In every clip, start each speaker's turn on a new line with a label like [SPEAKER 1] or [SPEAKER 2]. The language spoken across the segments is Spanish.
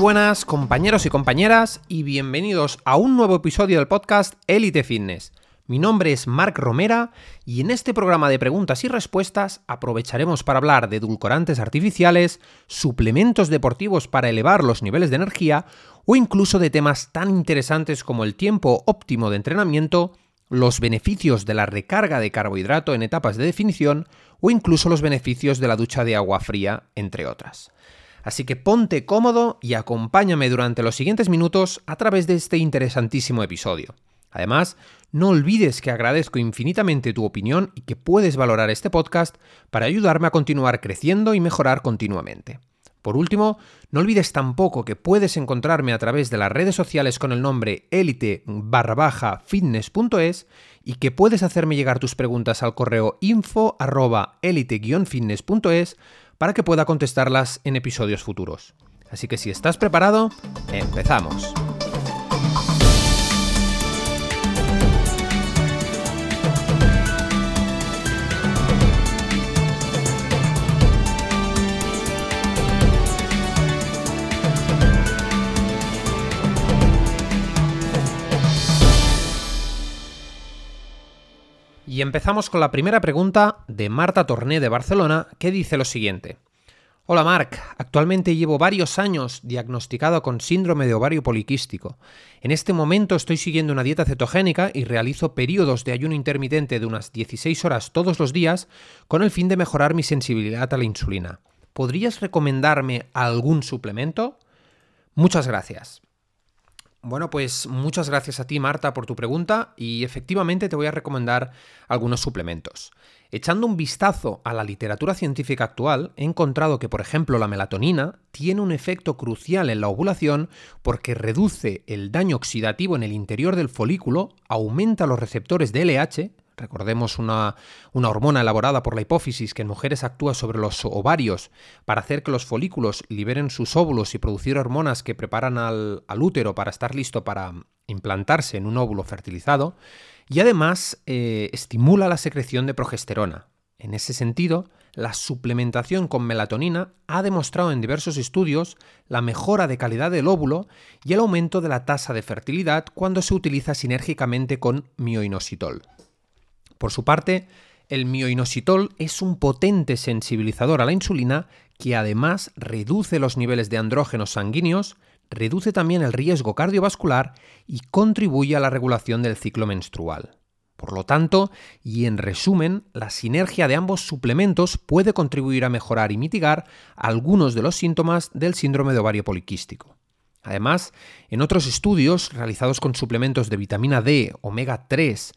[SPEAKER 1] buenas compañeros y compañeras y bienvenidos a un nuevo episodio del podcast Elite Fitness. Mi nombre es Marc Romera y en este programa de preguntas y respuestas aprovecharemos para hablar de edulcorantes artificiales, suplementos deportivos para elevar los niveles de energía o incluso de temas tan interesantes como el tiempo óptimo de entrenamiento, los beneficios de la recarga de carbohidrato en etapas de definición o incluso los beneficios de la ducha de agua fría, entre otras. Así que ponte cómodo y acompáñame durante los siguientes minutos a través de este interesantísimo episodio. Además, no olvides que agradezco infinitamente tu opinión y que puedes valorar este podcast para ayudarme a continuar creciendo y mejorar continuamente. Por último, no olvides tampoco que puedes encontrarme a través de las redes sociales con el nombre elite barra baja fitness.es y que puedes hacerme llegar tus preguntas al correo info arroba elite-fitness.es para que pueda contestarlas en episodios futuros. Así que si estás preparado, empezamos. Y empezamos con la primera pregunta de Marta Torné de Barcelona, que dice lo siguiente. Hola Marc, actualmente llevo varios años diagnosticado con síndrome de ovario poliquístico. En este momento estoy siguiendo una dieta cetogénica y realizo periodos de ayuno intermitente de unas 16 horas todos los días con el fin de mejorar mi sensibilidad a la insulina. ¿Podrías recomendarme algún suplemento? Muchas gracias. Bueno, pues muchas gracias a ti, Marta, por tu pregunta y efectivamente te voy a recomendar algunos suplementos. Echando un vistazo a la literatura científica actual, he encontrado que, por ejemplo, la melatonina tiene un efecto crucial en la ovulación porque reduce el daño oxidativo en el interior del folículo, aumenta los receptores de LH, Recordemos una, hormona elaborada por la hipófisis que en mujeres actúa sobre los ovarios para hacer que los folículos liberen sus óvulos y producir hormonas que preparan al, útero para estar listo para implantarse en un óvulo fertilizado. Y además eh, estimula la secreción de progesterona. En ese sentido, la suplementación con melatonina ha demostrado en diversos estudios la mejora de calidad del óvulo y el aumento de la tasa de fertilidad cuando se utiliza sinérgicamente con mioinositol. Por su parte, el mioinositol es un potente sensibilizador a la insulina que además reduce los niveles de andrógenos sanguíneos, reduce también el riesgo cardiovascular y contribuye a la regulación del ciclo menstrual. Por lo tanto, y en resumen, la sinergia de ambos suplementos puede contribuir a mejorar y mitigar algunos de los síntomas del síndrome de ovario poliquístico. Además, en otros estudios realizados con suplementos de vitamina D, omega 3,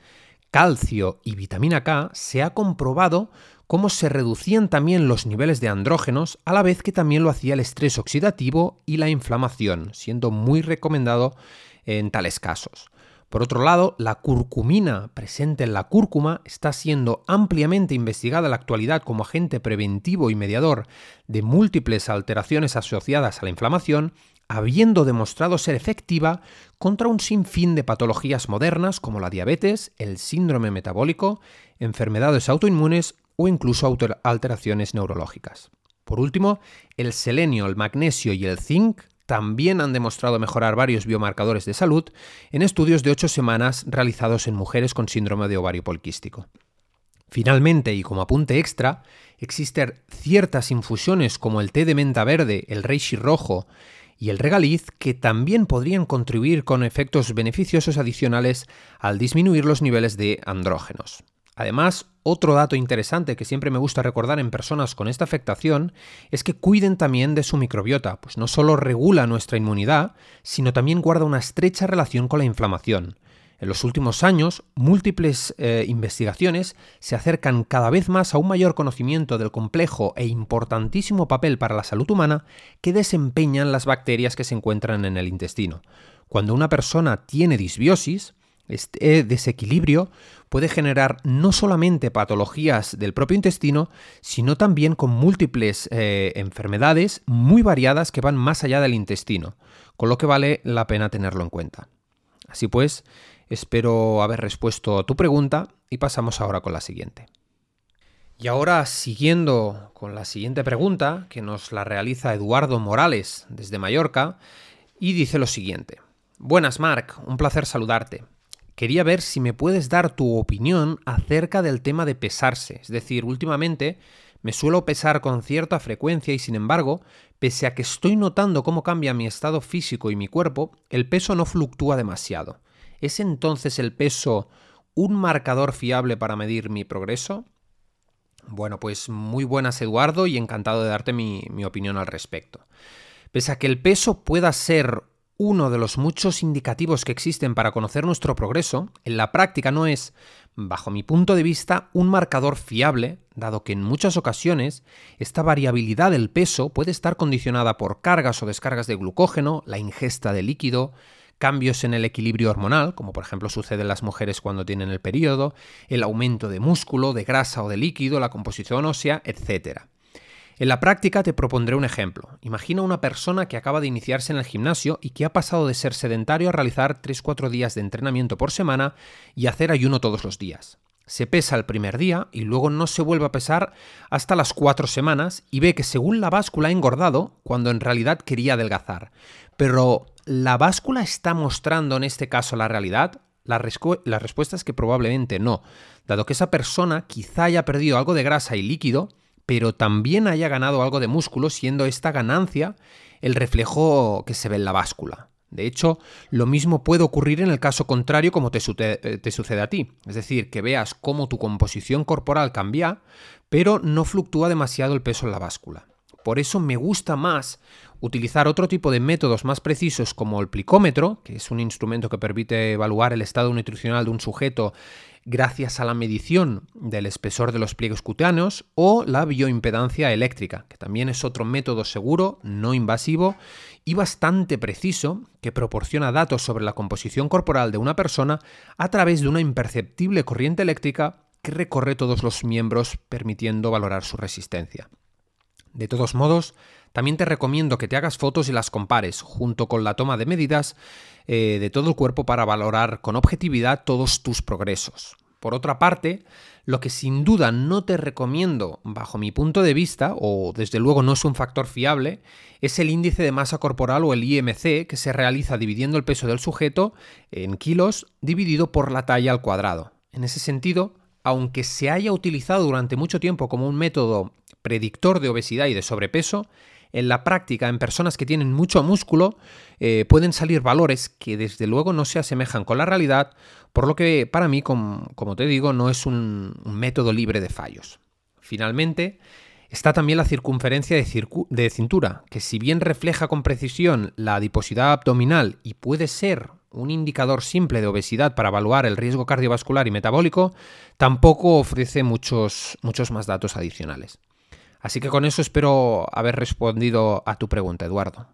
[SPEAKER 1] calcio y vitamina K, se ha comprobado cómo se reducían también los niveles de andrógenos, a la vez que también lo hacía el estrés oxidativo y la inflamación, siendo muy recomendado en tales casos. Por otro lado, la curcumina presente en la cúrcuma está siendo ampliamente investigada en la actualidad como agente preventivo y mediador de múltiples alteraciones asociadas a la inflamación habiendo demostrado ser efectiva contra un sinfín de patologías modernas como la diabetes, el síndrome metabólico, enfermedades autoinmunes o incluso alteraciones neurológicas. Por último, el selenio, el magnesio y el zinc también han demostrado mejorar varios biomarcadores de salud en estudios de 8 semanas realizados en mujeres con síndrome de ovario poliquístico. Finalmente, y como apunte extra, existen ciertas infusiones como el té de menta verde, el reishi rojo y el regaliz que también podrían contribuir con efectos beneficiosos adicionales al disminuir los niveles de andrógenos. Además, otro dato interesante que siempre me gusta recordar en personas con esta afectación es que cuiden también de su microbiota, pues no solo regula nuestra inmunidad, sino también guarda una estrecha relación con la inflamación. En los últimos años, múltiples eh, investigaciones se acercan cada vez más a un mayor conocimiento del complejo e importantísimo papel para la salud humana que desempeñan las bacterias que se encuentran en el intestino. Cuando una persona tiene disbiosis, este desequilibrio puede generar no solamente patologías del propio intestino, sino también con múltiples eh, enfermedades muy variadas que van más allá del intestino, con lo que vale la pena tenerlo en cuenta. Así pues, Espero haber respuesto a tu pregunta y pasamos ahora con la siguiente. Y ahora, siguiendo con la siguiente pregunta, que nos la realiza Eduardo Morales desde Mallorca, y dice lo siguiente. Buenas, Marc, un placer saludarte. Quería ver si me puedes dar tu opinión acerca del tema de pesarse. Es decir, últimamente me suelo pesar con cierta frecuencia y sin embargo, pese a que estoy notando cómo cambia mi estado físico y mi cuerpo, el peso no fluctúa demasiado. ¿Es entonces el peso un marcador fiable para medir mi progreso? Bueno, pues muy buenas Eduardo y encantado de darte mi, opinión al respecto. Pese a que el peso pueda ser uno de los muchos indicativos que existen para conocer nuestro progreso, en la práctica no es, bajo mi punto de vista, un marcador fiable, dado que en muchas ocasiones esta variabilidad del peso puede estar condicionada por cargas o descargas de glucógeno, la ingesta de líquido, cambios en el equilibrio hormonal, como por ejemplo sucede en las mujeres cuando tienen el periodo, el aumento de músculo, de grasa o de líquido, la composición ósea, etc. En la práctica te propondré un ejemplo. Imagina una persona que acaba de iniciarse en el gimnasio y que ha pasado de ser sedentario a realizar 3-4 días de entrenamiento por semana y hacer ayuno todos los días. Se pesa el primer día y luego no se vuelve a pesar hasta las 4 semanas y ve que según la báscula ha engordado cuando en realidad quería adelgazar. Pero ¿La báscula está mostrando en este caso la realidad? La, respuesta es que probablemente no, dado que esa persona quizá haya perdido algo de grasa y líquido, pero también haya ganado algo de músculo, siendo esta ganancia el reflejo que se ve en la báscula. De hecho, lo mismo puede ocurrir en el caso contrario como te, sucede a ti. Es decir, que veas cómo tu composición corporal cambia, pero no fluctúa demasiado el peso en la báscula. Por eso me gusta más utilizar otro tipo de métodos más precisos como el plicómetro, que es un instrumento que permite evaluar el estado nutricional de un sujeto gracias a la medición del espesor de los pliegues cutáneos, o la bioimpedancia eléctrica, que también es otro método seguro, no invasivo y bastante preciso que proporciona datos sobre la composición corporal de una persona a través de una imperceptible corriente eléctrica que recorre todos los miembros permitiendo valorar su resistencia. De todos modos, también te recomiendo que te hagas fotos y las compares, junto con la toma de medidas eh, de todo el cuerpo para valorar con objetividad todos tus progresos. Por otra parte, lo que sin duda no te recomiendo, bajo mi punto de vista, o desde luego no es un factor fiable, es el índice de masa corporal o el IMC, que se realiza dividiendo el peso del sujeto en kilos dividido por la talla al cuadrado. En ese sentido, aunque se haya utilizado durante mucho tiempo como un método predictor de obesidad y de sobrepeso, en la práctica, en personas que tienen mucho músculo, eh, pueden salir valores que desde luego no se asemejan con la realidad, por lo que para mí, como, te digo, no es un, método libre de fallos. Finalmente, está también la circunferencia de, de cintura, que si bien refleja con precisión la adiposidad abdominal y puede ser un indicador simple de obesidad para evaluar el riesgo cardiovascular y metabólico, tampoco ofrece muchos, muchos más datos adicionales. Así que con eso espero haber respondido a tu pregunta, Eduardo.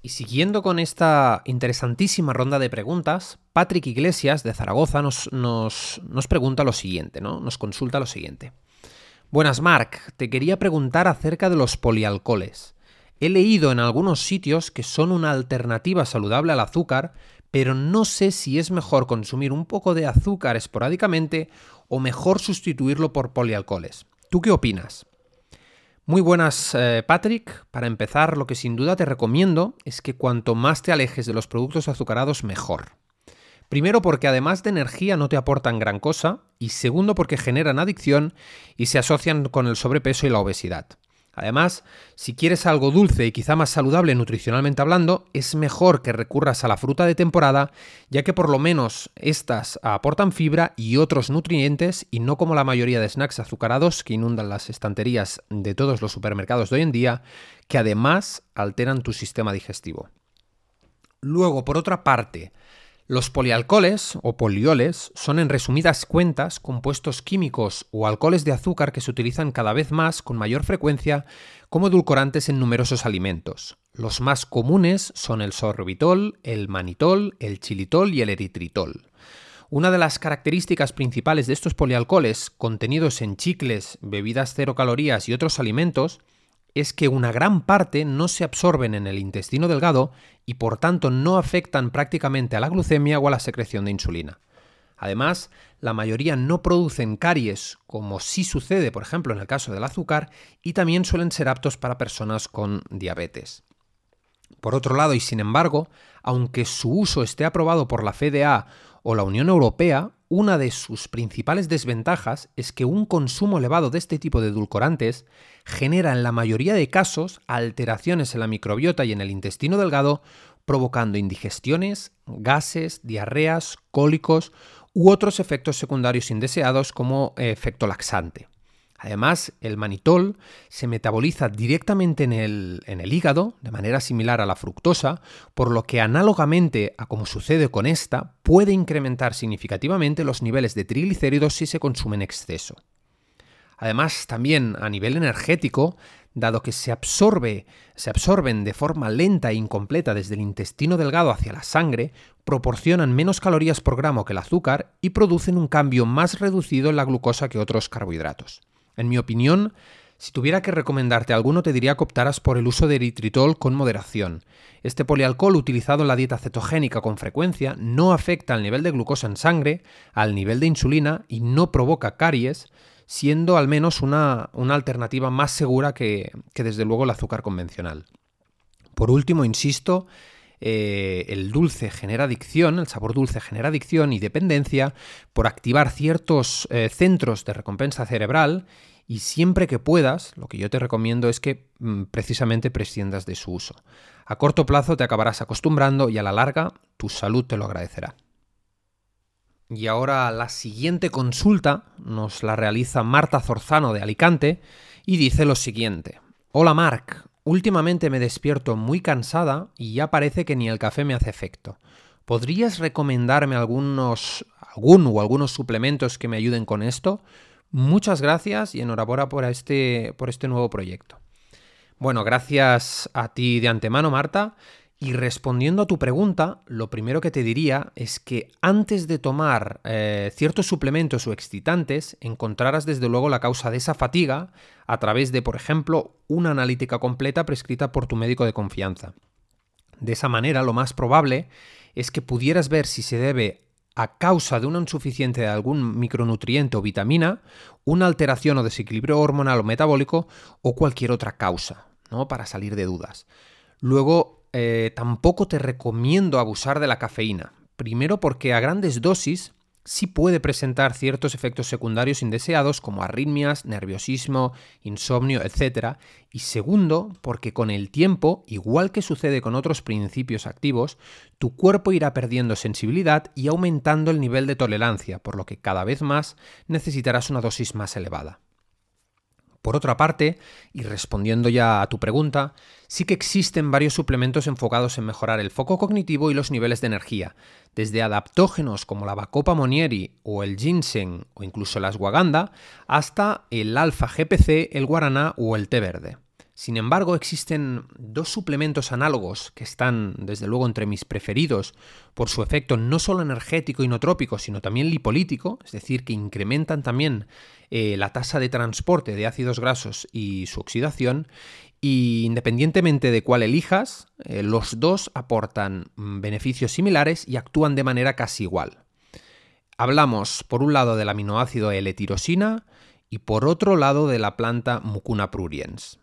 [SPEAKER 1] Y siguiendo con esta interesantísima ronda de preguntas, Patrick Iglesias de Zaragoza nos, nos, nos pregunta lo siguiente, ¿no? Nos consulta lo siguiente. Buenas, Marc. Te quería preguntar acerca de los polialcoholes. He leído en algunos sitios que son una alternativa saludable al azúcar, pero no sé si es mejor consumir un poco de azúcar esporádicamente o mejor sustituirlo por polialcoholes. ¿Tú qué opinas? Muy buenas, eh, Patrick. Para empezar, lo que sin duda te recomiendo es que cuanto más te alejes de los productos azucarados, mejor. Primero porque además de energía no te aportan gran cosa y segundo porque generan adicción y se asocian con el sobrepeso y la obesidad. Además, si quieres algo dulce y quizá más saludable nutricionalmente hablando, es mejor que recurras a la fruta de temporada, ya que por lo menos estas aportan fibra y otros nutrientes y no como la mayoría de snacks azucarados que inundan las estanterías de todos los supermercados de hoy en día, que además alteran tu sistema digestivo. Luego, por otra parte, los polialcoholes o polioles son en resumidas cuentas compuestos químicos o alcoholes de azúcar que se utilizan cada vez más con mayor frecuencia como edulcorantes en numerosos alimentos. Los más comunes son el sorbitol, el manitol, el chilitol y el eritritol. Una de las características principales de estos polialcoholes contenidos en chicles, bebidas cero calorías y otros alimentos es que una gran parte no se absorben en el intestino delgado y por tanto no afectan prácticamente a la glucemia o a la secreción de insulina. Además, la mayoría no producen caries, como sí sucede, por ejemplo, en el caso del azúcar, y también suelen ser aptos para personas con diabetes. Por otro lado, y sin embargo, aunque su uso esté aprobado por la FDA o la Unión Europea, una de sus principales desventajas es que un consumo elevado de este tipo de edulcorantes genera en la mayoría de casos alteraciones en la microbiota y en el intestino delgado, provocando indigestiones, gases, diarreas, cólicos u otros efectos secundarios indeseados como efecto laxante. Además, el manitol se metaboliza directamente en el, hígado, de manera similar a la fructosa, por lo que análogamente a como sucede con esta, puede incrementar significativamente los niveles de triglicéridos si se consume en exceso. Además, también a nivel energético, dado que se absorben de forma lenta e incompleta desde el intestino delgado hacia la sangre, proporcionan menos calorías por gramo que el azúcar y producen un cambio más reducido en la glucosa que otros carbohidratos. En mi opinión, si tuviera que recomendarte alguno, te diría que optaras por el uso de eritritol con moderación. Este polialcohol utilizado en la dieta cetogénica con frecuencia no afecta al nivel de glucosa en sangre, al nivel de insulina y no provoca caries, siendo al menos una, alternativa más segura que, que desde luego el azúcar convencional. Por último, insisto, eh, el dulce genera adicción, el sabor dulce genera adicción y dependencia por activar ciertos eh, centros de recompensa cerebral y siempre que puedas, lo que yo te recomiendo es que mm, precisamente prescindas de su uso. A corto plazo te acabarás acostumbrando y a la larga tu salud te lo agradecerá. Y ahora la siguiente consulta nos la realiza Marta Zorzano de Alicante y dice lo siguiente. Hola Marc, Últimamente me despierto muy cansada y ya parece que ni el café me hace efecto. ¿Podrías recomendarme algunos, algún o algunos suplementos que me ayuden con esto? Muchas gracias y enhorabuena por este, por este nuevo proyecto. Bueno, gracias a ti de antemano, Marta. Y respondiendo a tu pregunta, lo primero que te diría es que antes de tomar eh, ciertos suplementos o excitantes, encontrarás desde luego la causa de esa fatiga a través de, por ejemplo, una analítica completa prescrita por tu médico de confianza. De esa manera, lo más probable es que pudieras ver si se debe a causa de una insuficiencia de algún micronutriente o vitamina, una alteración o desequilibrio hormonal o metabólico o cualquier otra causa, ¿no? Para salir de dudas. Luego, eh, tampoco te recomiendo abusar de la cafeína. Primero porque a grandes dosis sí puede presentar ciertos efectos secundarios indeseados como arritmias, nerviosismo, insomnio, etc. Y segundo, porque con el tiempo, igual que sucede con otros principios activos, tu cuerpo irá perdiendo sensibilidad y aumentando el nivel de tolerancia, por lo que cada vez más necesitarás una dosis más elevada. Por otra parte, y respondiendo ya a tu pregunta, sí que existen varios suplementos enfocados en mejorar el foco cognitivo y los niveles de energía, desde adaptógenos como la Bacopa monieri o el ginseng o incluso la ashwagandha, hasta el alfa GPC, el guaraná o el té verde. Sin embargo, existen dos suplementos análogos que están, desde luego, entre mis preferidos por su efecto no solo energético y trópico, sino también lipolítico, es decir, que incrementan también eh, la tasa de transporte de ácidos grasos y su oxidación. Y independientemente de cuál elijas, eh, los dos aportan mm, beneficios similares y actúan de manera casi igual. Hablamos, por un lado, del aminoácido L-tirosina y por otro lado de la planta Mucuna pruriens.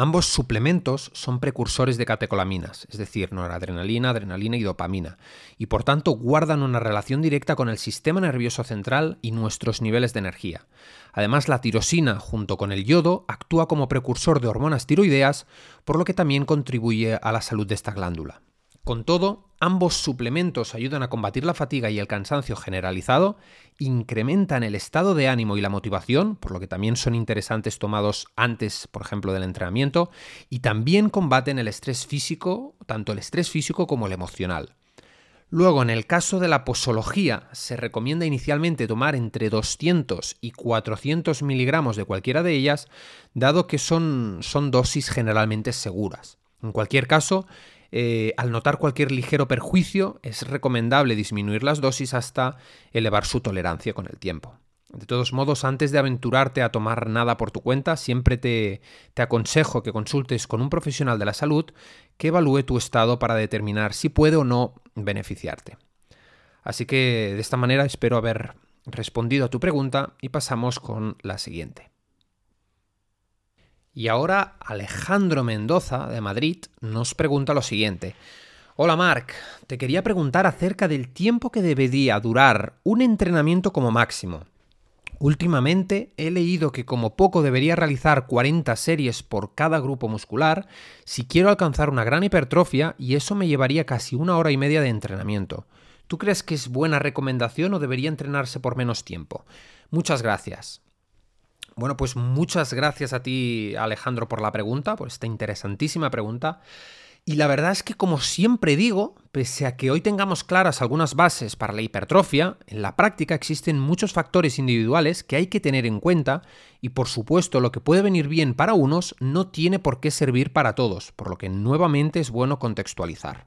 [SPEAKER 1] Ambos suplementos son precursores de catecolaminas, es decir, noradrenalina, adrenalina y dopamina, y por tanto guardan una relación directa con el sistema nervioso central y nuestros niveles de energía. Además, la tirosina, junto con el yodo, actúa como precursor de hormonas tiroideas, por lo que también contribuye a la salud de esta glándula. Con todo, ambos suplementos ayudan a combatir la fatiga y el cansancio generalizado, incrementan el estado de ánimo y la motivación, por lo que también son interesantes tomados antes, por ejemplo, del entrenamiento, y también combaten el estrés físico, tanto el estrés físico como el emocional. Luego, en el caso de la posología, se recomienda inicialmente tomar entre 200 y 400 miligramos de cualquiera de ellas, dado que son, son dosis generalmente seguras. En cualquier caso, eh, al notar cualquier ligero perjuicio, es recomendable disminuir las dosis hasta elevar su tolerancia con el tiempo. De todos modos, antes de aventurarte a tomar nada por tu cuenta, siempre te, te, aconsejo que consultes con un profesional de la salud que evalúe tu estado para determinar si puede o no beneficiarte. Así que de esta manera espero haber respondido a tu pregunta y pasamos con la siguiente. Y ahora Alejandro Mendoza de Madrid nos pregunta lo siguiente. Hola Marc, te quería preguntar acerca del tiempo que debería durar un entrenamiento como máximo. Últimamente he leído que como poco debería realizar 40 series por cada grupo muscular si quiero alcanzar una gran hipertrofia y eso me llevaría casi una hora y media de entrenamiento. ¿Tú crees que es buena recomendación o debería entrenarse por menos tiempo? Muchas gracias. Bueno, pues muchas gracias a ti Alejandro por la pregunta, por esta interesantísima pregunta. Y la verdad es que, como siempre digo, pese a que hoy tengamos claras algunas bases para la hipertrofia, en la práctica existen muchos factores individuales que hay que tener en cuenta y por supuesto lo que puede venir bien para unos no tiene por qué servir para todos, por lo que nuevamente es bueno contextualizar.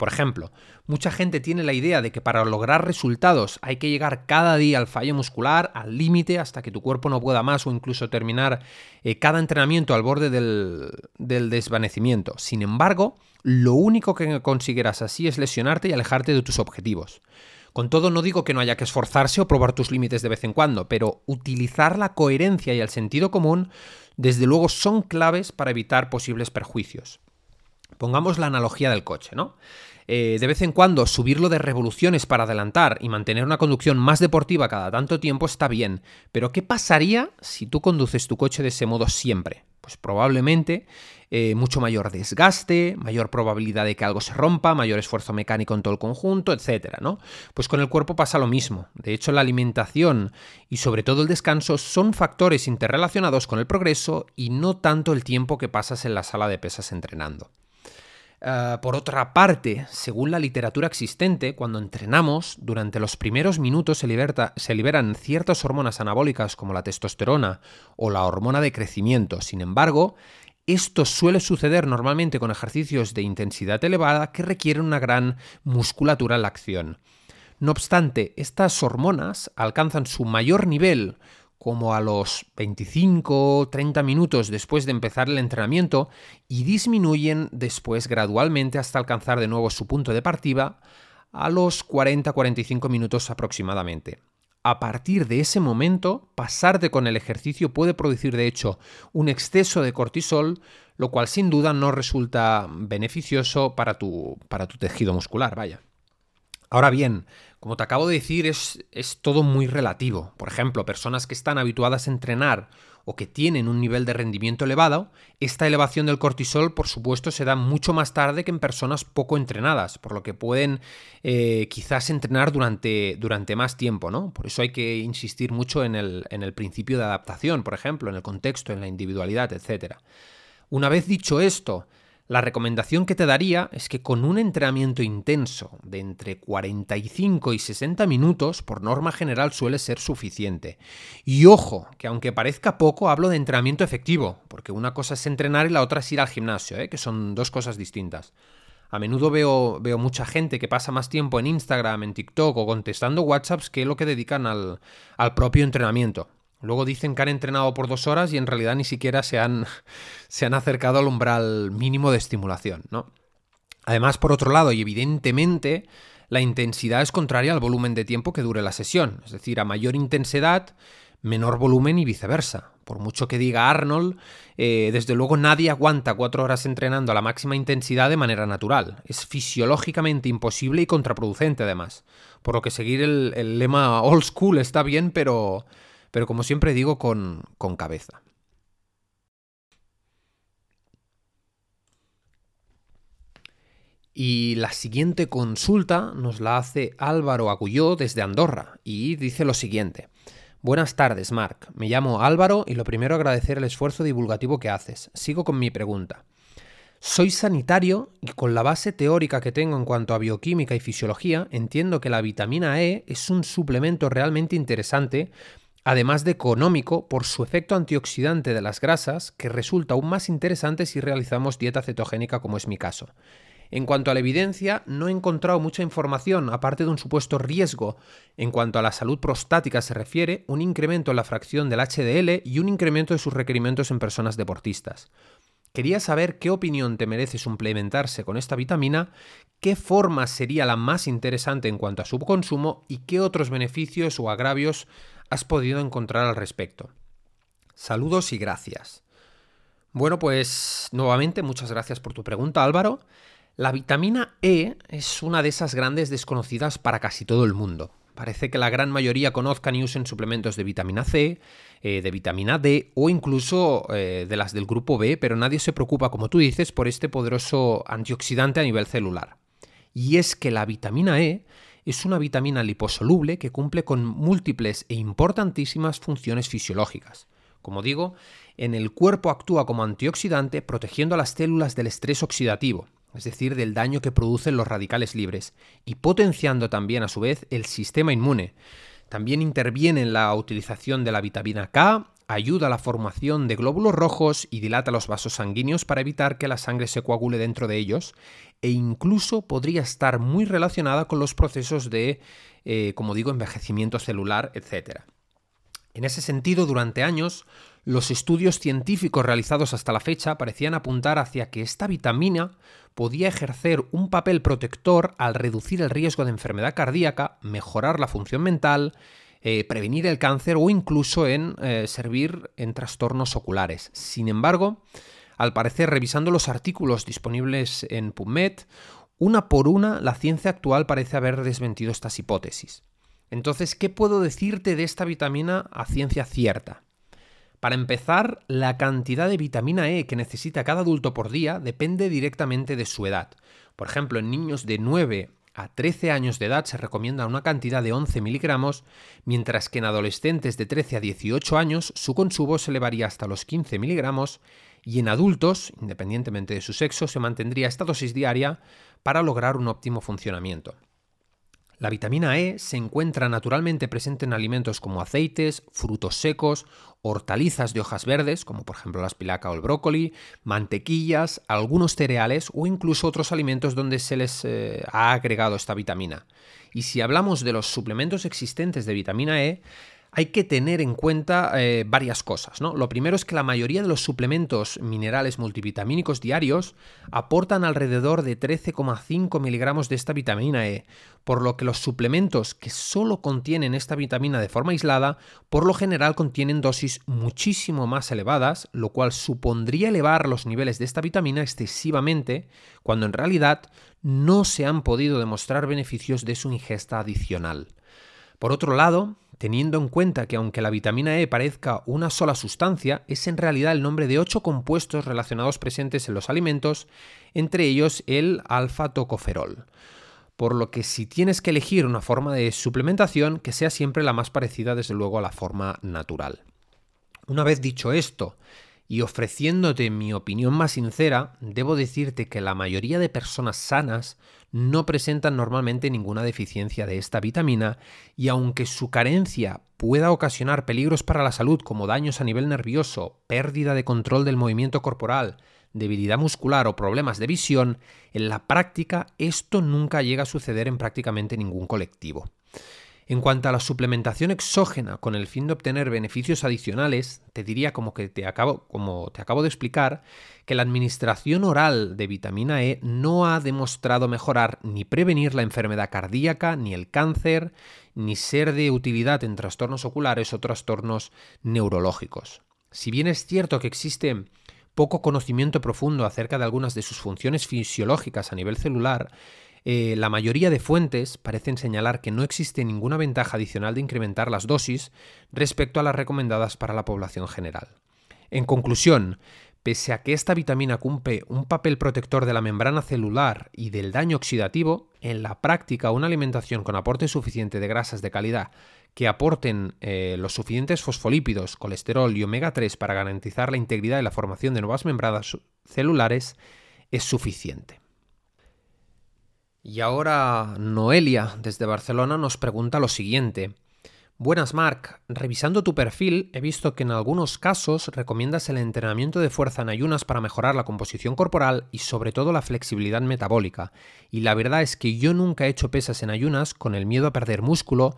[SPEAKER 1] Por ejemplo, mucha gente tiene la idea de que para lograr resultados hay que llegar cada día al fallo muscular, al límite, hasta que tu cuerpo no pueda más o incluso terminar eh, cada entrenamiento al borde del, del desvanecimiento. Sin embargo, lo único que conseguirás así es lesionarte y alejarte de tus objetivos. Con todo no digo que no haya que esforzarse o probar tus límites de vez en cuando, pero utilizar la coherencia y el sentido común desde luego son claves para evitar posibles perjuicios. Pongamos la analogía del coche, ¿no? Eh, de vez en cuando subirlo de revoluciones para adelantar y mantener una conducción más deportiva cada tanto tiempo está bien, pero ¿qué pasaría si tú conduces tu coche de ese modo siempre? Pues probablemente eh, mucho mayor desgaste, mayor probabilidad de que algo se rompa, mayor esfuerzo mecánico en todo el conjunto, etcétera, ¿no? Pues con el cuerpo pasa lo mismo. De hecho, la alimentación y sobre todo el descanso son factores interrelacionados con el progreso y no tanto el tiempo que pasas en la sala de pesas entrenando. Eh, por otra parte, según la literatura existente, cuando entrenamos, durante los primeros minutos se, se, liberan ciertas hormonas anabólicas como la testosterona o la hormona de crecimiento. Sin embargo, esto suele suceder normalmente con ejercicios de intensidad elevada que requieren una gran musculatura en la acción. No obstante, estas hormonas alcanzan su mayor nivel como a los 25 30 minutos después de empezar el entrenamiento y disminuyen después gradualmente hasta alcanzar de nuevo su punto de partida a los 40-45 minutos aproximadamente. A partir de ese momento, pasarte con el ejercicio puede producir de hecho un exceso de cortisol, lo cual sin duda no resulta beneficioso para tu, para tu tejido muscular, vaya. Ahora bien, como te acabo de decir, es, es, todo muy relativo. Por ejemplo, personas que están habituadas a entrenar o que tienen un nivel de rendimiento elevado, esta elevación del cortisol, por supuesto, se da mucho más tarde que en personas poco entrenadas, por lo que pueden eh, quizás entrenar durante, durante, más tiempo, ¿no? Por eso hay que insistir mucho en el, en el principio de adaptación, por ejemplo, en el contexto, en la individualidad, etc. Una vez dicho esto, la recomendación que te daría es que con un entrenamiento intenso de entre 45 y 60 minutos, por norma general suele ser suficiente. Y ojo, que aunque parezca poco, hablo de entrenamiento efectivo, porque una cosa es entrenar y la otra es ir al gimnasio, ¿eh? que son dos cosas distintas. A menudo veo, veo, mucha gente que pasa más tiempo en Instagram, en TikTok o contestando WhatsApps que lo que dedican al, al propio entrenamiento. Luego dicen que han entrenado por dos horas y en realidad ni siquiera se han, se han acercado al umbral mínimo de estimulación, ¿no? Además, por otro lado, y evidentemente, la intensidad es contraria al volumen de tiempo que dure la sesión. Es decir, a mayor intensidad, menor volumen y viceversa. Por mucho que diga Arnold, eh, desde luego nadie aguanta cuatro horas entrenando a la máxima intensidad de manera natural. Es fisiológicamente imposible y contraproducente además. Por lo que seguir el, el lema old school está bien, pero pero como siempre digo, con, cabeza. Y la siguiente consulta nos la hace Álvaro Agulló desde Andorra y dice lo siguiente. Buenas tardes, Marc. Me llamo Álvaro y lo primero agradecer el esfuerzo divulgativo que haces. Sigo con mi pregunta. Soy sanitario y con la base teórica que tengo en cuanto a bioquímica y fisiología, entiendo que la vitamina E es un suplemento realmente interesante además de económico por su efecto antioxidante de las grasas, que resulta aún más interesante si realizamos dieta cetogénica como es mi caso. En cuanto a la evidencia, no he encontrado mucha información, aparte de un supuesto riesgo en cuanto a la salud prostática se refiere, un incremento en la fracción del HDL y un incremento de sus requerimientos en personas deportistas. Quería saber qué opinión te merece suplementarse con esta vitamina, qué forma sería la más interesante en cuanto a su consumo y qué otros beneficios o agravios has podido encontrar al respecto. Saludos y gracias. Bueno, pues nuevamente muchas gracias por tu pregunta Álvaro. La vitamina E es una de esas grandes desconocidas para casi todo el mundo. Parece que la gran mayoría conozcan y usen suplementos de vitamina C, eh, de vitamina D o incluso eh, de las del grupo B, pero nadie se preocupa, como tú dices, por este poderoso antioxidante a nivel celular. Y es que la vitamina E es una vitamina liposoluble que cumple con múltiples e importantísimas funciones fisiológicas. Como digo, en el cuerpo actúa como antioxidante protegiendo a las células del estrés oxidativo, es decir, del daño que producen los radicales libres, y potenciando también a su vez el sistema inmune. También interviene en la utilización de la vitamina K, ayuda a la formación de glóbulos rojos y dilata los vasos sanguíneos para evitar que la sangre se coagule dentro de ellos, e incluso podría estar muy relacionada con los procesos de, eh, como digo, envejecimiento celular, etc. En ese sentido, durante años, los estudios científicos realizados hasta la fecha parecían apuntar hacia que esta vitamina podía ejercer un papel protector al reducir el riesgo de enfermedad cardíaca, mejorar la función mental, eh, prevenir el cáncer o incluso en eh, servir en trastornos oculares. Sin embargo, al parecer, revisando los artículos disponibles en PubMed, una por una, la ciencia actual parece haber desmentido estas hipótesis. Entonces, ¿qué puedo decirte de esta vitamina a ciencia cierta? Para empezar, la cantidad de vitamina E que necesita cada adulto por día depende directamente de su edad. Por ejemplo, en niños de 9 a 13 años de edad se recomienda una cantidad de 11 miligramos, mientras que en adolescentes de 13 a 18 años su consumo se elevaría hasta los 15 miligramos y en adultos, independientemente de su sexo, se mantendría esta dosis diaria para lograr un óptimo funcionamiento. La vitamina E se encuentra naturalmente presente en alimentos como aceites, frutos secos, hortalizas de hojas verdes, como por ejemplo la espinaca o el brócoli, mantequillas, algunos cereales o incluso otros alimentos donde se les eh, ha agregado esta vitamina. Y si hablamos de los suplementos existentes de vitamina E, hay que tener en cuenta eh, varias cosas. ¿no? Lo primero es que la mayoría de los suplementos minerales multivitamínicos diarios aportan alrededor de 13,5 miligramos de esta vitamina E, por lo que los suplementos que solo contienen esta vitamina de forma aislada, por lo general contienen dosis muchísimo más elevadas, lo cual supondría elevar los niveles de esta vitamina excesivamente, cuando en realidad no se han podido demostrar beneficios de su ingesta adicional. Por otro lado, teniendo en cuenta que aunque la vitamina E parezca una sola sustancia, es en realidad el nombre de ocho compuestos relacionados presentes en los alimentos, entre ellos el alfa-tocoferol. Por lo que si tienes que elegir una forma de suplementación, que sea siempre la más parecida desde luego a la forma natural. Una vez dicho esto, y ofreciéndote mi opinión más sincera, debo decirte que la mayoría de personas sanas no presentan normalmente ninguna deficiencia de esta vitamina y aunque su carencia pueda ocasionar peligros para la salud como daños a nivel nervioso, pérdida de control del movimiento corporal, debilidad muscular o problemas de visión, en la práctica esto nunca llega a suceder en prácticamente ningún colectivo. En cuanto a la suplementación exógena con el fin de obtener beneficios adicionales, te diría como que te acabo, como te acabo de explicar, que la administración oral de vitamina E no ha demostrado mejorar ni prevenir la enfermedad cardíaca, ni el cáncer, ni ser de utilidad en trastornos oculares o trastornos neurológicos. Si bien es cierto que existe poco conocimiento profundo acerca de algunas de sus funciones fisiológicas a nivel celular, eh, la mayoría de fuentes parecen señalar que no existe ninguna ventaja adicional de incrementar las dosis respecto a las recomendadas para la población general. En conclusión, pese a que esta vitamina cumple un papel protector de la membrana celular y del daño oxidativo, en la práctica una alimentación con aporte suficiente de grasas de calidad que aporten eh, los suficientes fosfolípidos, colesterol y omega 3 para garantizar la integridad y la formación de nuevas membranas celulares es suficiente. Y ahora Noelia, desde Barcelona, nos pregunta lo siguiente. Buenas, Marc. Revisando tu perfil, he visto que en algunos casos recomiendas el entrenamiento de fuerza en ayunas para mejorar la composición corporal y sobre todo la flexibilidad metabólica. Y la verdad es que yo nunca he hecho pesas en ayunas con el miedo a perder músculo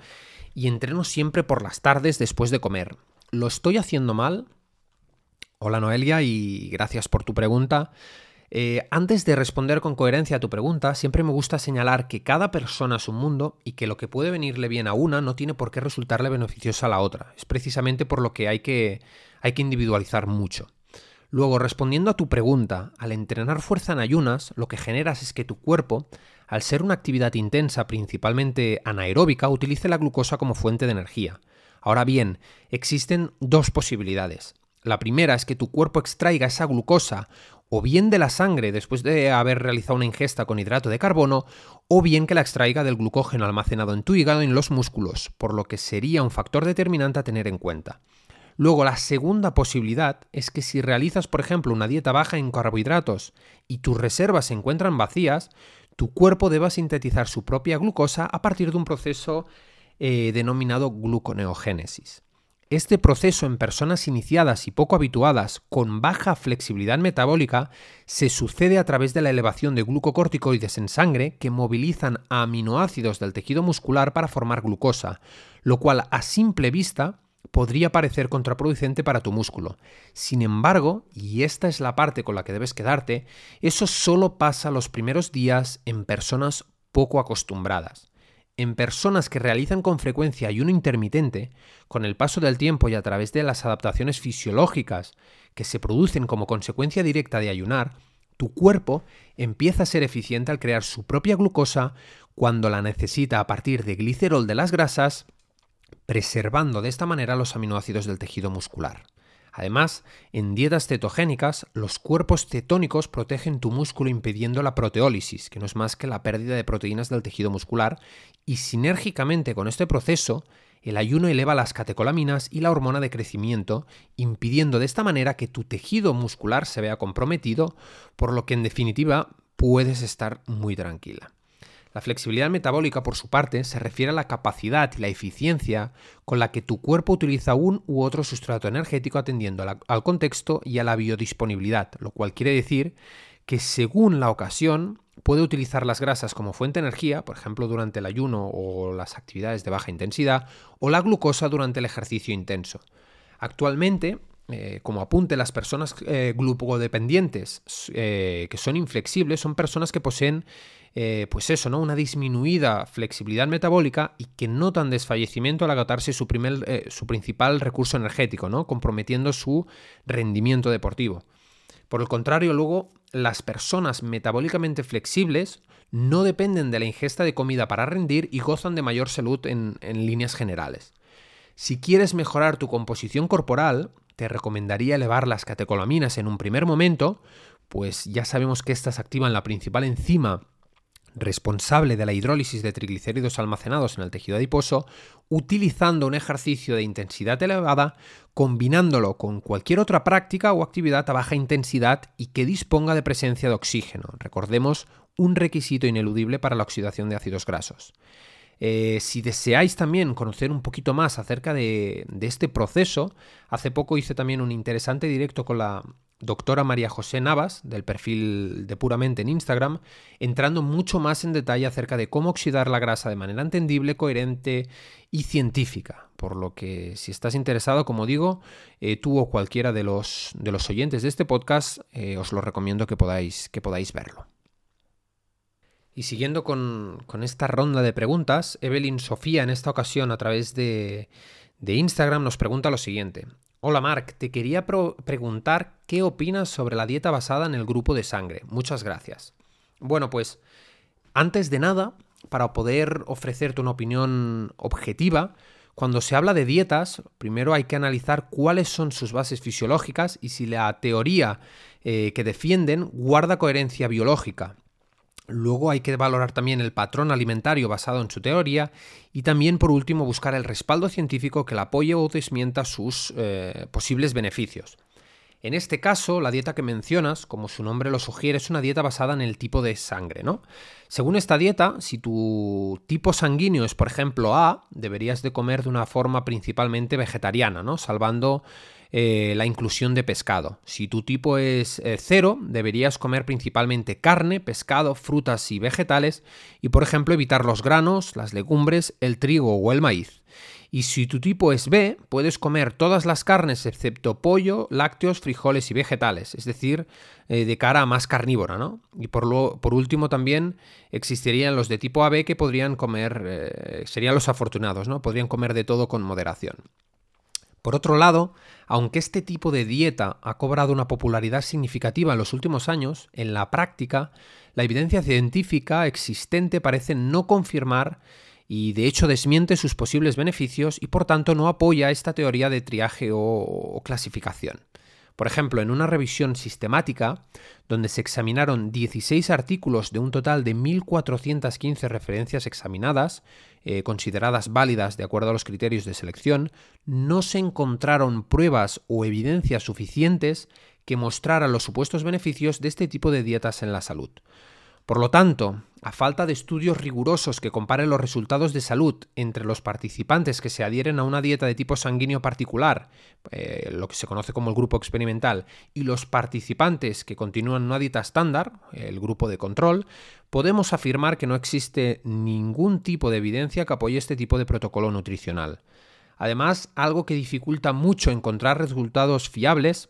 [SPEAKER 1] y entreno siempre por las tardes después de comer. ¿Lo estoy haciendo mal? Hola Noelia y gracias por tu pregunta. Eh, antes de responder con coherencia a tu pregunta, siempre me gusta señalar que cada persona es un mundo y que lo que puede venirle bien a una no tiene por qué resultarle beneficioso a la otra. Es precisamente por lo que hay que, hay que individualizar mucho. Luego, respondiendo a tu pregunta, al entrenar fuerza en ayunas, lo que generas es que tu cuerpo, al ser una actividad intensa, principalmente anaeróbica, utilice la glucosa como fuente de energía. Ahora bien, existen dos posibilidades. La primera es que tu cuerpo extraiga esa glucosa o bien de la sangre después de haber realizado una ingesta con hidrato de carbono, o bien que la extraiga del glucógeno almacenado en tu hígado y en los músculos, por lo que sería un factor determinante a tener en cuenta. Luego, la segunda posibilidad es que si realizas, por ejemplo, una dieta baja en carbohidratos y tus reservas se encuentran vacías, tu cuerpo deba sintetizar su propia glucosa a partir de un proceso eh, denominado gluconeogénesis. Este proceso en personas iniciadas y poco habituadas con baja flexibilidad metabólica se sucede a través de la elevación de glucocorticoides en sangre que movilizan aminoácidos del tejido muscular para formar glucosa, lo cual a simple vista podría parecer contraproducente para tu músculo. Sin embargo, y esta es la parte con la que debes quedarte, eso solo pasa los primeros días en personas poco acostumbradas en personas que realizan con frecuencia ayuno intermitente, con el paso del tiempo y a través de las adaptaciones fisiológicas que se producen como consecuencia directa de ayunar, tu cuerpo empieza a ser eficiente al crear su propia glucosa cuando la necesita a partir de glicerol de las grasas, preservando de esta manera los aminoácidos del tejido muscular. Además, en dietas cetogénicas, los cuerpos cetónicos protegen tu músculo impidiendo la proteólisis, que no es más que la pérdida de proteínas del tejido muscular, y sinérgicamente con este proceso, el ayuno eleva las catecolaminas y la hormona de crecimiento, impidiendo de esta manera que tu tejido muscular se vea comprometido, por lo que en definitiva puedes estar muy tranquila. La flexibilidad metabólica, por su parte, se refiere a la capacidad y la eficiencia con la que tu cuerpo utiliza un u otro sustrato energético atendiendo al contexto y a la biodisponibilidad, lo cual quiere decir que según la ocasión puede utilizar las grasas como fuente de energía, por ejemplo durante el ayuno o las actividades de baja intensidad, o la glucosa durante el ejercicio intenso. Actualmente, eh, como apunte, las personas eh, glucodependientes eh, que son inflexibles son personas que poseen eh, pues eso, ¿no? Una disminuida flexibilidad metabólica y que notan desfallecimiento al agotarse su, eh, su principal recurso energético, ¿no? Comprometiendo su rendimiento deportivo. Por el contrario, luego, las personas metabólicamente flexibles no dependen de la ingesta de comida para rendir y gozan de mayor salud en, en líneas generales. Si quieres mejorar tu composición corporal, te recomendaría elevar las catecolaminas en un primer momento, pues ya sabemos que estas activan la principal enzima responsable de la hidrólisis de triglicéridos almacenados en el tejido adiposo, utilizando un ejercicio de intensidad elevada, combinándolo con cualquier otra práctica o actividad a baja intensidad y que disponga de presencia de oxígeno. Recordemos, un requisito ineludible para la oxidación de ácidos grasos. Eh, si deseáis también conocer un poquito más acerca de, este proceso, hace poco hice también un interesante directo con la doctora María José Navas, del perfil de Puramente en Instagram, entrando mucho más en detalle acerca de cómo oxidar la grasa de manera entendible, coherente y científica. Por lo que si estás interesado, como digo, eh, tú o cualquiera de los, de los oyentes de este podcast, eh, os lo recomiendo que podáis, que podáis verlo. Y siguiendo con, esta ronda de preguntas, Evelyn Sofía en esta ocasión a través de, de Instagram nos pregunta lo siguiente. Hola Mark, te quería preguntar qué opinas sobre la dieta basada en el grupo de sangre. Muchas gracias. Bueno, pues antes de nada, para poder ofrecerte una opinión objetiva, cuando se habla de dietas, primero hay que analizar cuáles son sus bases fisiológicas y si la teoría eh, que defienden guarda coherencia biológica. Luego hay que valorar también el patrón alimentario basado en su teoría y también por último buscar el respaldo científico que la apoye o desmienta sus eh, posibles beneficios. En este caso, la dieta que mencionas, como su nombre lo sugiere, es una dieta basada en el tipo de sangre, ¿no? Según esta dieta, si tu tipo sanguíneo es, por ejemplo, A, deberías de comer de una forma principalmente vegetariana, ¿no? Salvando eh, la inclusión de pescado. Si tu tipo es eh, cero, deberías comer principalmente carne, pescado, frutas y vegetales y, por ejemplo, evitar los granos, las legumbres, el trigo o el maíz. Y si tu tipo es B, puedes comer todas las carnes excepto pollo, lácteos, frijoles y vegetales, es decir, eh, de cara a más carnívora, ¿no? Y por, último también existirían los de tipo AB que podrían comer, serían los afortunados, ¿no? Podrían comer de todo con moderación. Por otro lado, aunque este tipo de dieta ha cobrado una popularidad significativa en los últimos años, en la práctica, la evidencia científica existente parece no confirmar y de hecho desmiente sus posibles beneficios y por tanto no apoya esta teoría de triaje o, clasificación. Por ejemplo, en una revisión sistemática, donde se examinaron 16 artículos de un total de 1.415 referencias examinadas, eh, consideradas válidas de acuerdo a los criterios de selección, no se encontraron pruebas o evidencias suficientes que mostraran los supuestos beneficios de este tipo de dietas en la salud. Por lo tanto, a falta de estudios rigurosos que comparen los resultados de salud entre los participantes que se adhieren a una dieta de tipo sanguíneo particular, eh, lo que se conoce como el grupo experimental, y los participantes que continúan una dieta estándar, el grupo de control, podemos afirmar que no existe ningún tipo de evidencia que apoye este tipo de protocolo nutricional. Además, algo que dificulta mucho encontrar resultados fiables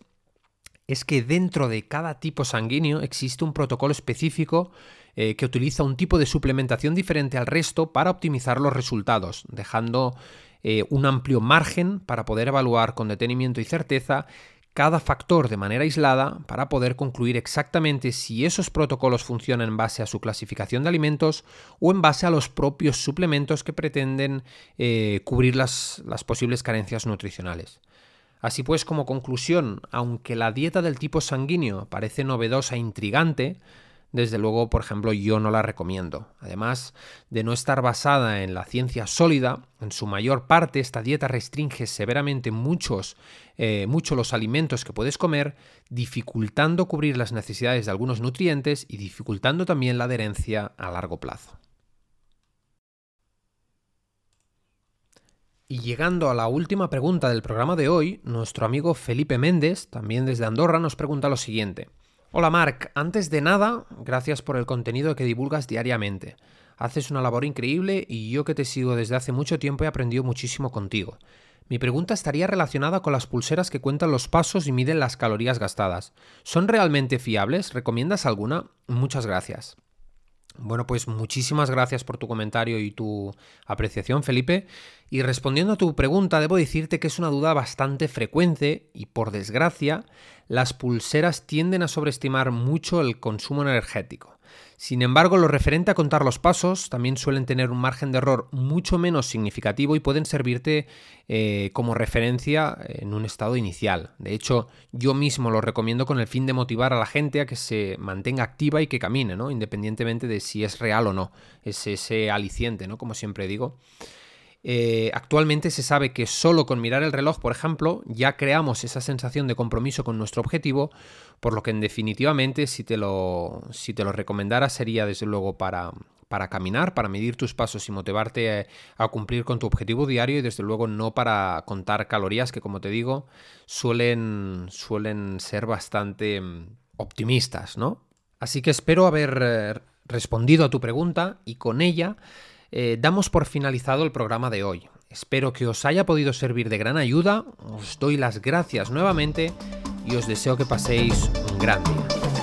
[SPEAKER 1] es que dentro de cada tipo sanguíneo existe un protocolo específico eh, que utiliza un tipo de suplementación diferente al resto para optimizar los resultados, dejando eh, un amplio margen para poder evaluar con detenimiento y certeza cada factor de manera aislada para poder concluir exactamente si esos protocolos funcionan en base a su clasificación de alimentos o en base a los propios suplementos que pretenden eh, cubrir las posibles carencias nutricionales. Así pues, como conclusión, aunque la dieta del tipo sanguíneo parece novedosa e intrigante, desde luego, por ejemplo, yo no la recomiendo. Además de no estar basada en la ciencia sólida, en su mayor parte esta dieta restringe severamente muchos, eh, mucho los alimentos que puedes comer, dificultando cubrir las necesidades de algunos nutrientes y dificultando también la adherencia a largo plazo. Y llegando a la última pregunta del programa de hoy, nuestro amigo Felipe Méndez, también desde Andorra, nos pregunta lo siguiente. Hola Marc, antes de nada, gracias por el contenido que divulgas diariamente. Haces una labor increíble y yo que te sigo desde hace mucho tiempo he aprendido muchísimo contigo. Mi pregunta estaría relacionada con las pulseras que cuentan los pasos y miden las calorías gastadas. ¿Son realmente fiables? ¿Recomiendas alguna? Muchas gracias. Bueno, pues muchísimas gracias por tu comentario y tu apreciación, Felipe. Y respondiendo a tu pregunta, debo decirte que es una duda bastante frecuente y, por desgracia, las pulseras tienden a sobreestimar mucho el consumo energético. Sin embargo, lo referente a contar los pasos también suelen tener un margen de error mucho menos significativo y pueden servirte eh, como referencia en un estado inicial. De hecho, yo mismo lo recomiendo con el fin de motivar a la gente a que se mantenga activa y que camine, ¿no? independientemente de si es real o no. Es ese aliciente, ¿no? como siempre digo. Eh, actualmente se sabe que solo con mirar el reloj, por ejemplo, ya creamos esa sensación de compromiso con nuestro objetivo, por lo que en definitivamente si te lo, si te lo recomendara sería desde luego para, para caminar, para medir tus pasos y motivarte eh, a, cumplir con tu objetivo diario y desde luego no para contar calorías que como te digo suelen, suelen ser bastante mm, optimistas, ¿no? Así que espero haber eh, respondido a tu pregunta y con ella eh, damos por finalizado el programa de hoy. Espero que os haya podido servir de gran ayuda, os doy las gracias nuevamente y os deseo que paséis un gran día.